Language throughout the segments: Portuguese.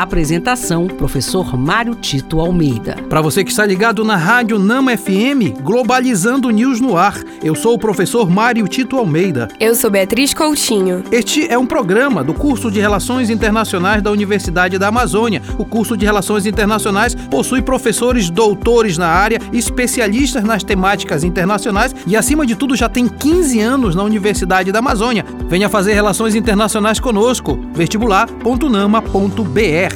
Apresentação: Professor Mário Tito Almeida. Para você que está ligado na Rádio Nama FM, Globalizando News no ar. Eu sou o professor Mário Tito Almeida. Eu sou Beatriz Coutinho. Este é um programa do curso de Relações Internacionais da Universidade da Amazônia. O curso de Relações Internacionais possui professores doutores na área, especialistas nas temáticas internacionais e, acima de tudo, já tem 15 anos na Universidade da Amazônia. Venha fazer relações internacionais conosco. vestibular.nama.br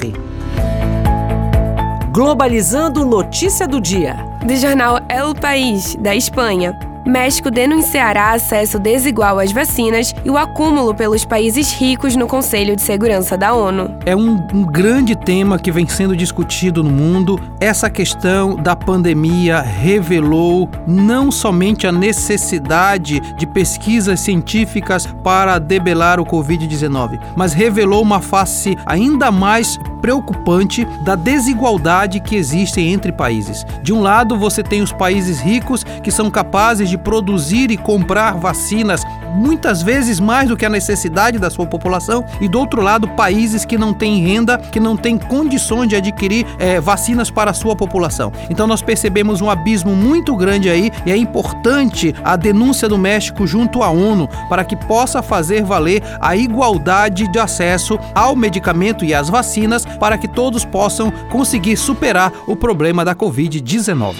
Globalizando notícia do dia. Do jornal El País, da Espanha. México denunciará acesso desigual às vacinas e o acúmulo pelos países ricos no Conselho de Segurança da ONU. É um, um, grande tema que vem sendo discutido no mundo. Essa questão da pandemia revelou não somente a necessidade de pesquisas científicas para debelar o Covid-19, mas revelou uma face ainda mais preocupante da desigualdade que existe entre países. De um lado, você tem os países ricos que são capazes de produzir e comprar vacinas muitas vezes mais do que a necessidade da sua população, e do outro lado, países que não têm renda, que não têm condições de adquirir é, vacinas para a sua população. Então nós percebemos um abismo muito grande aí e é importante a denúncia do México junto à ONU para que possa fazer valer a igualdade de acesso ao medicamento e às vacinas para que todos possam conseguir superar o problema da Covid-19.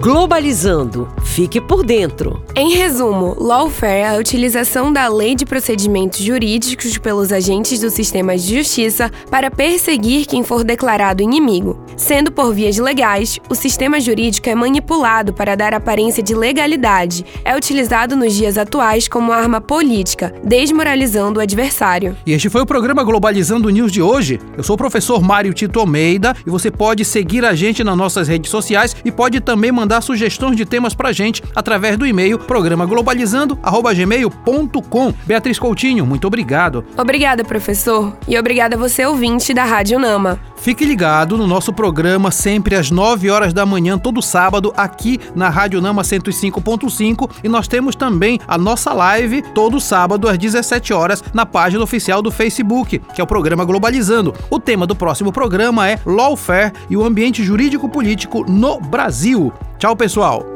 Globalizando. Fique por dentro. Em resumo, lawfare é a utilização da lei de procedimentos jurídicos pelos agentes do sistema de justiça para perseguir quem for declarado inimigo. Sendo por vias legais, o sistema jurídico é manipulado para dar aparência de legalidade. É utilizado nos dias atuais como arma política, desmoralizando o adversário. E este foi o programa Globalizando News de hoje. Eu sou o professor Mário Tito Almeida e você pode seguir a gente nas nossas redes sociais e pode também mandar sugestões de temas pra gente através do e-mail programaglobalizando@gmail.com. Beatriz Coutinho, muito obrigado. Obrigada, professor, e obrigada a você ouvinte da Rádio Nama. Fique ligado no nosso programa sempre às 9 horas da manhã todo sábado aqui na Rádio Nama 105.5 e nós temos também a nossa live todo sábado às 17 horas na página oficial do Facebook, que é o programa Globalizando. O tema do próximo programa é Lawfare e o ambiente jurídico político no Brasil. Tchau, pessoal.